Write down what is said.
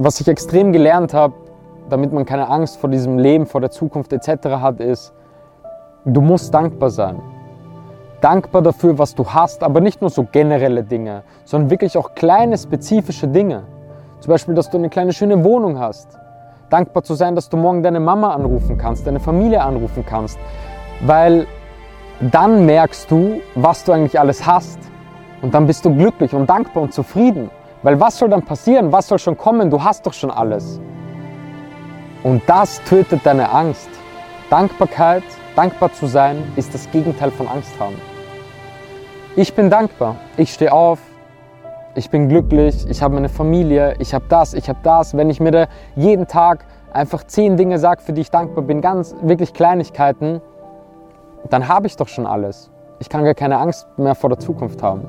was ich extrem gelernt habe, damit man keine Angst vor diesem Leben, vor der Zukunft etc. hat, ist, du musst dankbar sein. Dankbar dafür, was du hast, aber nicht nur so generelle Dinge, sondern wirklich auch kleine, spezifische Dinge. Zum Beispiel, dass du eine kleine schöne Wohnung hast. Dankbar zu sein, dass du morgen deine Mama anrufen kannst, deine Familie anrufen kannst. Weil dann merkst du, was du eigentlich alles hast. Und dann bist du glücklich und dankbar und zufrieden. Weil was soll dann passieren? Was soll schon kommen? Du hast doch schon alles. Und das tötet deine Angst. Dankbarkeit, dankbar zu sein, ist das Gegenteil von Angst haben. Ich bin dankbar. Ich stehe auf. Ich bin glücklich. Ich habe meine Familie. Ich habe das. Ich habe das. Wenn ich mir da jeden Tag einfach zehn Dinge sage, für die ich dankbar bin, ganz wirklich Kleinigkeiten, dann habe ich doch schon alles. Ich kann gar keine Angst mehr vor der Zukunft haben.